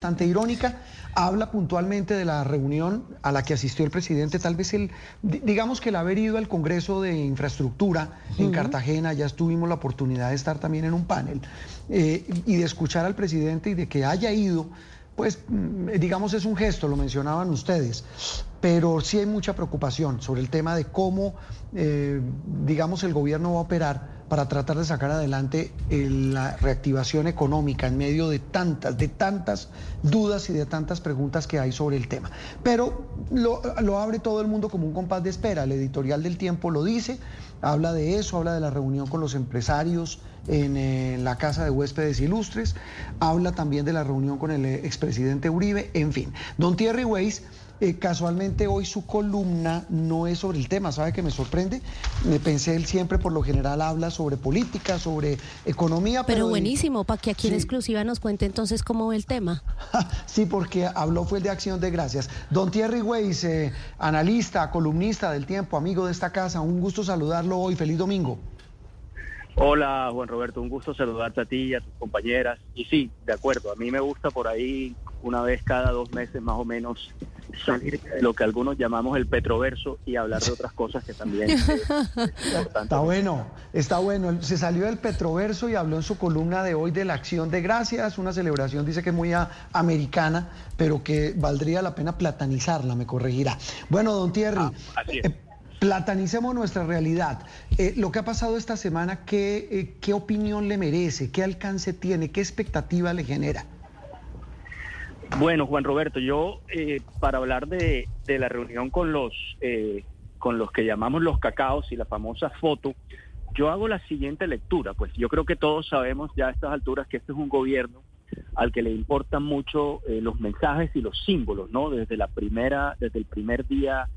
bastante irónica, habla puntualmente de la reunión a la que asistió el presidente, tal vez el, digamos que el haber ido al Congreso de Infraestructura en Cartagena, ya tuvimos la oportunidad de estar también en un panel, eh, y de escuchar al presidente y de que haya ido pues mm, digamos es un gesto, lo mencionaban ustedes, pero sí hay mucha preocupación sobre el tema de cómo, eh, digamos, el gobierno va a operar para tratar de sacar adelante la reactivación económica en medio de tantas, de tantas dudas y de tantas preguntas que hay sobre el tema. Pero lo, abre todo el mundo como un compás de espera. El editorial del tiempo lo dice, habla de eso, habla de la reunión con los empresarios en, en la Casa de Huéspedes Ilustres, habla también de la reunión con el expresidente Uribe, en fin. Don Thierry Weiss eh, casualmente hoy su columna no es sobre el tema, ¿sabe que me sorprende? Me pensé, él siempre por lo general habla sobre política, sobre economía. Pero, buenísimo, para que aquí en exclusiva nos cuente entonces cómo ve el tema. sí, porque habló fue el de Acción de Gracias. Don Thierry Weiss, eh, analista, columnista del tiempo, amigo de esta casa, un gusto saludarlo hoy, feliz domingo. Hola Juan Roberto, un gusto saludarte a ti y a tus compañeras. Y sí, de acuerdo, a mí me gusta por ahí una vez cada dos meses más o menos salir de lo que algunos llamamos el petroverso y hablar de otras cosas que también es, Está bueno, está bueno. Se salió del petroverso y habló en su columna de hoy de la acción de gracias, una celebración, dice que muy americana, pero que valdría la pena platanizarla, me corregirá. Bueno, don Thierry. Ah, eh, platanicemos nuestra realidad. Eh, lo que ha pasado esta semana, ¿qué, eh, ¿qué opinión le merece? ¿Qué alcance tiene? ¿Qué expectativa le genera? Bueno, Juan Roberto, yo eh, para hablar de, la reunión con los, eh, con los que llamamos los cacaos y la famosa foto, yo hago la siguiente lectura. Pues yo creo que todos sabemos ya a estas alturas que este es un gobierno al que le importan mucho eh, los mensajes y los símbolos, ¿no? Desde la primera, desde el primer día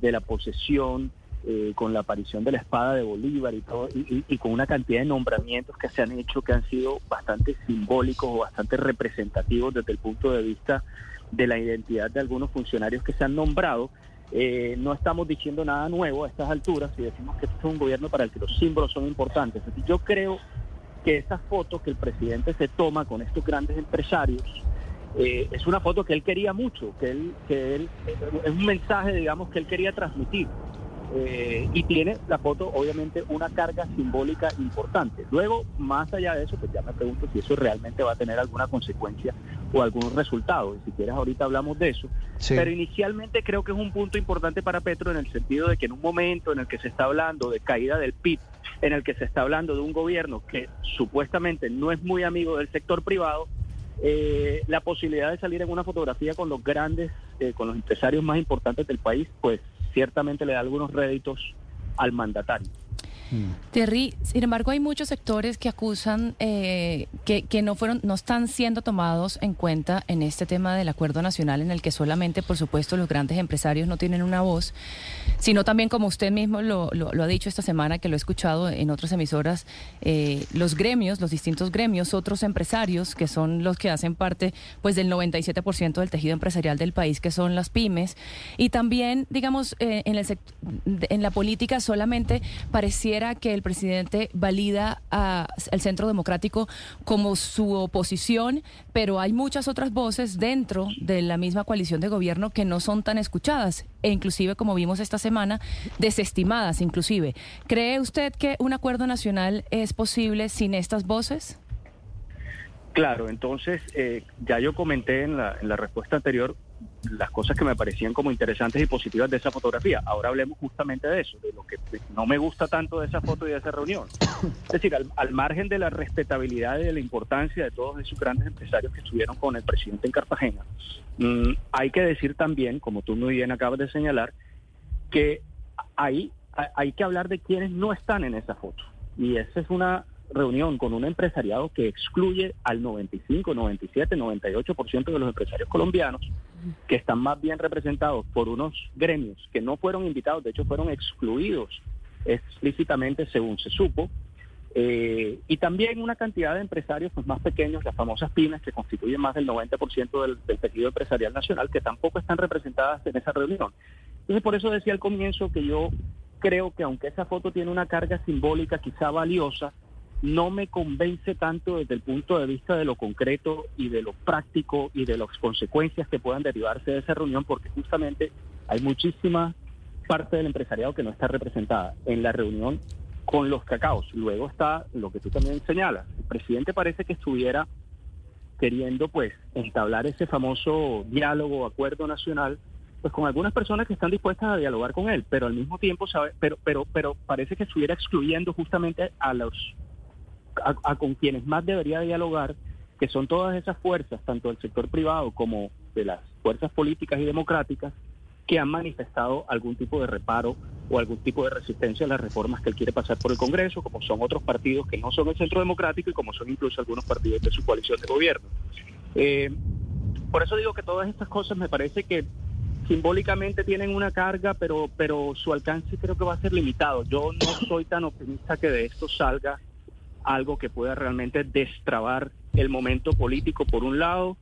de la posesión, eh, con la aparición de la espada de Bolívar y todo, y, con una cantidad de nombramientos que se han hecho que han sido bastante simbólicos o bastante representativos desde el punto de vista de la identidad de algunos funcionarios que se han nombrado. Eh, no estamos diciendo nada nuevo a estas alturas y decimos que este es un gobierno para el que los símbolos son importantes. yo creo que esa foto que el presidente se toma con estos grandes empresarios eh, es una foto que él quería mucho, que él, que él es un mensaje, digamos, que él quería transmitir. Eh, y tiene la foto obviamente una carga simbólica importante. Luego, más allá de eso, pues ya me pregunto si eso realmente va a tener alguna consecuencia o algún resultado. Y si quieres ahorita hablamos de eso. Pero inicialmente creo que es un punto importante para Petro en el sentido de que en un momento en el que se está hablando de caída del PIB, en el que se está hablando de un gobierno que supuestamente no es muy amigo del sector privado, eh, la posibilidad de salir en una fotografía con los grandes, eh, con los empresarios más importantes del país, pues ciertamente le da algunos réditos al mandatario. Mm. Terry, sin embargo, hay muchos sectores que acusan eh, que, no fueron, no están siendo tomados en cuenta en este tema del acuerdo nacional, en el que solamente, por supuesto, los grandes empresarios no tienen una voz, sino también, como usted mismo lo, lo, ha dicho esta semana, que lo he escuchado en otras emisoras, eh, los gremios, los distintos gremios, otros empresarios, que son los que hacen parte, pues, del 97% del tejido empresarial del país, que son las pymes, y también, digamos, eh, en, el, en la política solamente pareciera que el presidente valida al Centro Democrático como su oposición, pero hay muchas otras voces dentro de la misma coalición de gobierno que no son tan escuchadas e inclusive, como vimos esta semana, desestimadas inclusive. ¿Cree usted que un acuerdo nacional es posible sin estas voces? Claro, entonces eh, ya yo comenté en la respuesta anterior las cosas que me parecían como interesantes y positivas de esa fotografía. Ahora hablemos justamente de eso, de lo que no me gusta tanto de esa foto y de esa reunión. Es decir, al, margen de la respetabilidad y de la importancia de todos esos grandes empresarios que estuvieron con el presidente en Cartagena, mm, hay que decir también, como tú muy bien acabas de señalar, que hay, hay que hablar de quienes no están en esa foto. Y esa es una reunión con un empresariado que excluye al 95, 97, 98% de los empresarios colombianos, que están más bien representados por unos gremios que no fueron invitados, de hecho fueron excluidos explícitamente según se supo, eh, y también una cantidad de empresarios pues, más pequeños, las famosas pymes, que constituyen más del 90% del, del tejido empresarial nacional, que tampoco están representadas en esa reunión. Entonces, por eso decía al comienzo que yo creo que aunque esa foto tiene una carga simbólica quizá valiosa, no me convence tanto desde el punto de vista de lo concreto y de lo práctico y de las consecuencias que puedan derivarse de esa reunión, porque justamente hay muchísima parte del empresariado que no está representada en la reunión con los cacaos. Luego está lo que tú también señalas. El presidente parece que estuviera queriendo pues entablar ese famoso diálogo, acuerdo nacional, pues con algunas personas que están dispuestas a dialogar con él, pero al mismo tiempo sabe, pero pero pero parece que estuviera excluyendo justamente a los a, con quienes más debería dialogar, que son todas esas fuerzas, tanto del sector privado como de las fuerzas políticas y democráticas, que han manifestado algún tipo de reparo o algún tipo de resistencia a las reformas que él quiere pasar por el Congreso, como son otros partidos que no son el centro democrático y como son incluso algunos partidos de su coalición de gobierno. Eh, por eso digo que todas estas cosas me parece que simbólicamente tienen una carga, pero, pero su alcance creo que va a ser limitado. Yo no soy tan optimista que de esto salga algo que pueda realmente destrabar el momento político por un lado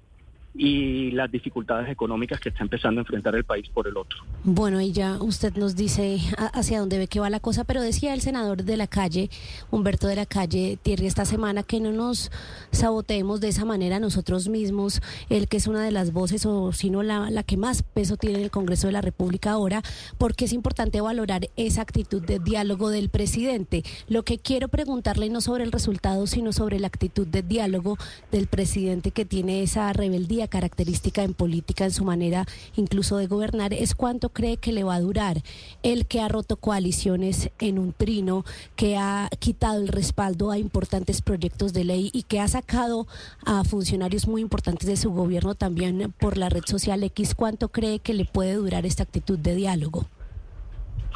y las dificultades económicas que está empezando a enfrentar el país por el otro. Bueno, y ya usted nos dice hacia dónde ve que va la cosa, pero decía el senador de la calle, Humberto de la calle, Thierry, esta semana que no nos saboteemos de esa manera nosotros mismos, el que es una de las voces o sino la, la que más peso tiene en el Congreso de la República ahora, porque es importante valorar esa actitud de diálogo del presidente. Lo que quiero preguntarle no sobre el resultado, sino sobre la actitud de diálogo del presidente que tiene esa rebeldía característica en política, en su manera incluso de gobernar, es cuánto cree que le va a durar el que ha roto coaliciones en un trino, que ha quitado el respaldo a importantes proyectos de ley y que ha sacado a funcionarios muy importantes de su gobierno también por la red social X. ¿Cuánto cree que le puede durar esta actitud de diálogo?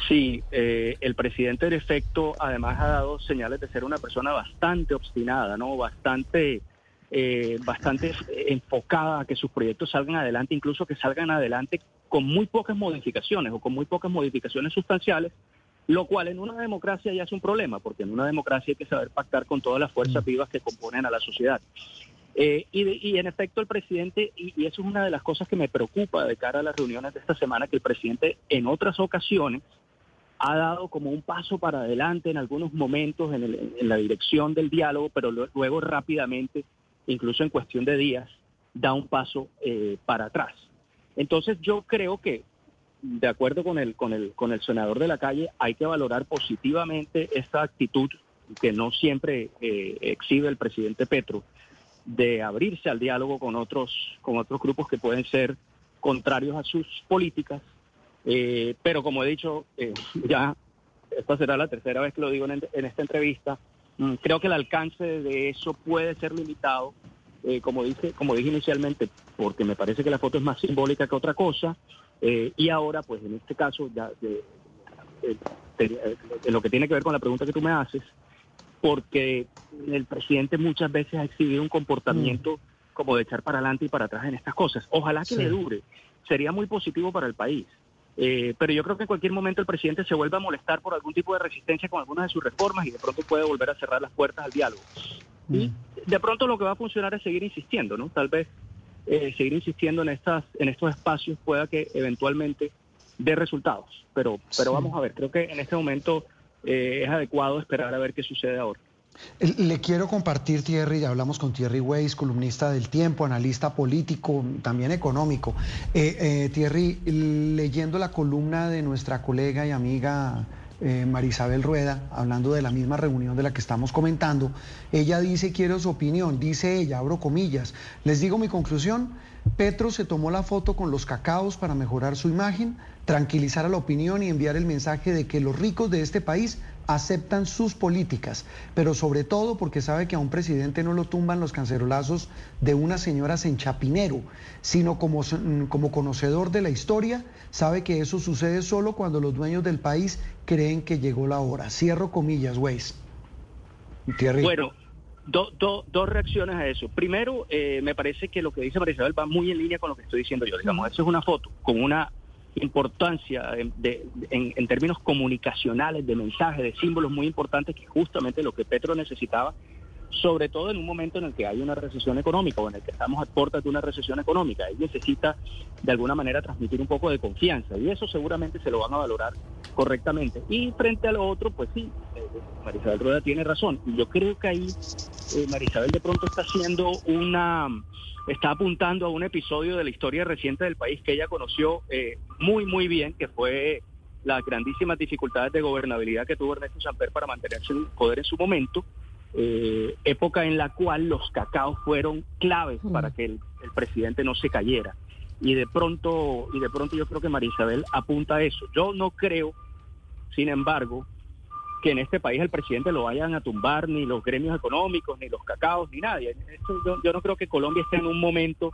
Sí, eh, el presidente en efecto además ha dado señales de ser una persona bastante obstinada, ¿no? Bastante eh, bastante enfocada a que sus proyectos salgan adelante, incluso que salgan adelante con muy pocas modificaciones o con muy pocas modificaciones sustanciales, lo cual en una democracia ya es un problema, porque en una democracia hay que saber pactar con todas las fuerzas mm. vivas que componen a la sociedad. Eh, y, en efecto el presidente, y, eso es una de las cosas que me preocupa de cara a las reuniones de esta semana, que el presidente en otras ocasiones ha dado como un paso para adelante en algunos momentos en, en la dirección del diálogo, pero luego rápidamente incluso en cuestión de días, da un paso eh, para atrás. Entonces yo creo que, de acuerdo con el, con, el, con el senador de la calle, hay que valorar positivamente esta actitud que no siempre eh, exhibe el presidente Petro de abrirse al diálogo con otros, con otros grupos que pueden ser contrarios a sus políticas. Eh, pero como he dicho, ya esta será la tercera vez que lo digo en esta entrevista, creo que el alcance de eso puede ser limitado, eh, como, dije, como dije inicialmente, porque me parece que la foto es más simbólica que otra cosa. Eh, y ahora, pues en este caso, ya de, lo que tiene que ver con la pregunta que tú me haces, porque el presidente muchas veces ha exhibido un comportamiento mm. como de echar para adelante y para atrás en estas cosas. Ojalá que le dure. Sería muy positivo para el país. Eh, pero yo creo que en cualquier momento el presidente se vuelve a molestar por algún tipo de resistencia con algunas de sus reformas y de pronto puede volver a cerrar las puertas al diálogo. Y mm. de pronto lo que va a funcionar es seguir insistiendo, ¿no? Tal vez eh, seguir insistiendo en estas en estos espacios pueda que eventualmente dé resultados. Pero pero vamos a ver, creo que en este momento eh, es adecuado esperar a ver qué sucede ahora. Le quiero compartir, Thierry, ya hablamos con Thierry Weiss, columnista del Tiempo, analista político, también económico. Eh, eh, Thierry, leyendo la columna de nuestra colega y amiga eh, Marisabel Rueda, hablando de la misma reunión de la que estamos comentando, ella dice, quiero su opinión, dice ella, abro comillas, les digo mi conclusión, Petro se tomó la foto con los cacaos para mejorar su imagen, tranquilizar a la opinión y enviar el mensaje de que los ricos de este país aceptan sus políticas, pero sobre todo porque sabe que a un presidente no lo tumban los cancerolazos de unas señoras en Chapinero, sino como, como conocedor de la historia, sabe que eso sucede solo cuando los dueños del país creen que llegó la hora. Cierro comillas, Weiss. Bueno, dos reacciones a eso. Primero, eh, me parece que lo que dice María Isabel va muy en línea con lo que estoy diciendo yo. Digamos, eso es una foto con una importancia en, términos comunicacionales, de mensajes, de símbolos muy importantes, que justamente lo que Petro necesitaba sobre todo en un momento en el que hay una recesión económica o en el que estamos a puertas de una recesión económica. Él necesita de alguna manera transmitir un poco de confianza y eso seguramente se lo van a valorar correctamente. Y frente a lo otro, pues sí, eh, Marisabel Rueda tiene razón. Y yo creo que ahí eh, Marisabel de pronto está haciendo una, está apuntando a un episodio de la historia reciente del país que ella conoció eh, muy, muy bien, que fue las grandísimas dificultades de gobernabilidad que tuvo Ernesto Samper para mantenerse en poder en su momento eh, época en la cual los cacaos fueron claves para que el, presidente no se cayera. Y de pronto, y de pronto yo creo que María Isabel apunta a eso. Yo no creo, sin embargo, que en este país el presidente lo vayan a tumbar ni los gremios económicos, ni los cacaos, ni nadie. yo, no creo que Colombia esté en un momento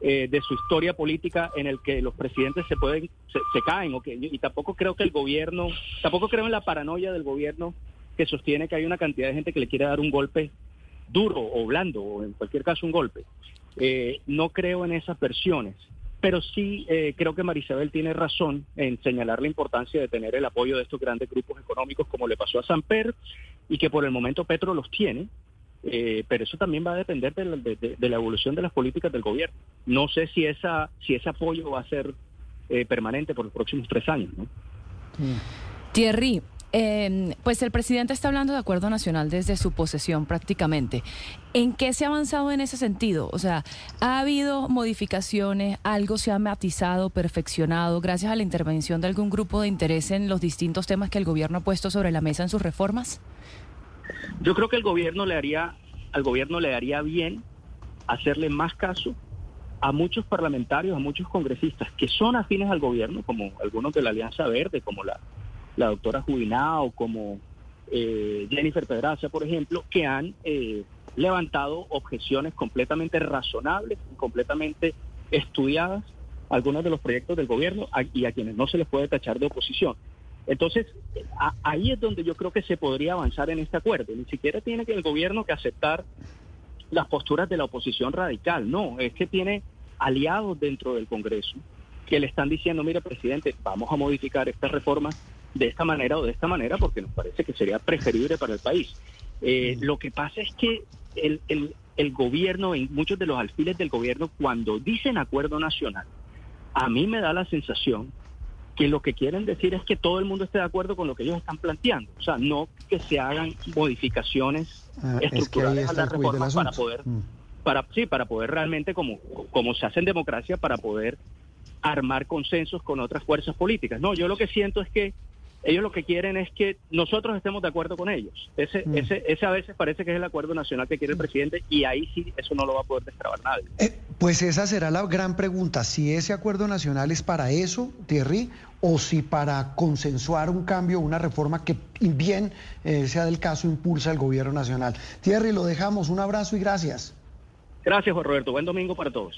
eh, de su historia política en el que los presidentes se pueden se, caen o que, y tampoco creo que el gobierno tampoco creo en la paranoia del gobierno que sostiene que hay una cantidad de gente que le quiere dar un golpe duro o blando, o en cualquier caso un golpe. Eh, no creo en esas versiones, pero sí eh, creo que Marisabel tiene razón en señalar la importancia de tener el apoyo de estos grandes grupos económicos como le pasó a Samper y que por el momento Petro los tiene, eh, pero eso también va a depender de la, evolución de las políticas del gobierno. No sé si, esa, si ese apoyo va a ser permanente por los próximos tres años. ¿no? Thierry, eh, pues el presidente está hablando de acuerdo nacional desde su posesión prácticamente. ¿En qué se ha avanzado en ese sentido? O sea, ¿ha habido modificaciones? ¿Algo se ha matizado, perfeccionado gracias a la intervención de algún grupo de interés en los distintos temas que el gobierno ha puesto sobre la mesa en sus reformas? Yo creo que el gobierno le haría, al gobierno le haría bien hacerle más caso a muchos parlamentarios, a muchos congresistas que son afines al gobierno, como algunos de la Alianza Verde, como la la doctora Jubinao, como eh, Jennifer Pedraza, por ejemplo, que han eh, levantado objeciones completamente razonables completamente estudiadas algunos de los proyectos del gobierno y a quienes no se les puede tachar de oposición. Entonces, ahí es donde yo creo que se podría avanzar en este acuerdo. Ni siquiera tiene que el gobierno que aceptar las posturas de la oposición radical, no, es que tiene aliados dentro del Congreso que le están diciendo, mire, presidente, vamos a modificar estas reformas de esta manera o de esta manera porque nos parece que sería preferible para el país. Eh, lo que pasa es que el, el, gobierno, en muchos de los alfiles del gobierno, cuando dicen acuerdo nacional, a mí me da la sensación que lo que quieren decir es que todo el mundo esté de acuerdo con lo que ellos están planteando. O sea, no que se hagan modificaciones ah, estructurales a la reforma para poder, mm. para, sí, para poder realmente, como, como se hace en democracia, para poder armar consensos con otras fuerzas políticas. No, yo lo que siento es que ellos lo que quieren es que nosotros estemos de acuerdo con ellos. Ese, mm. ese, ese a veces parece que es el acuerdo nacional que quiere el presidente y ahí sí eso no lo va a poder destrabar nadie. Eh, pues esa será la gran pregunta, si ese acuerdo nacional es para eso, Thierry, o si para consensuar un cambio, una reforma que bien eh, sea del caso impulsa el gobierno nacional. Thierry, lo dejamos, un abrazo y gracias. Gracias, Juan Roberto. Buen domingo para todos.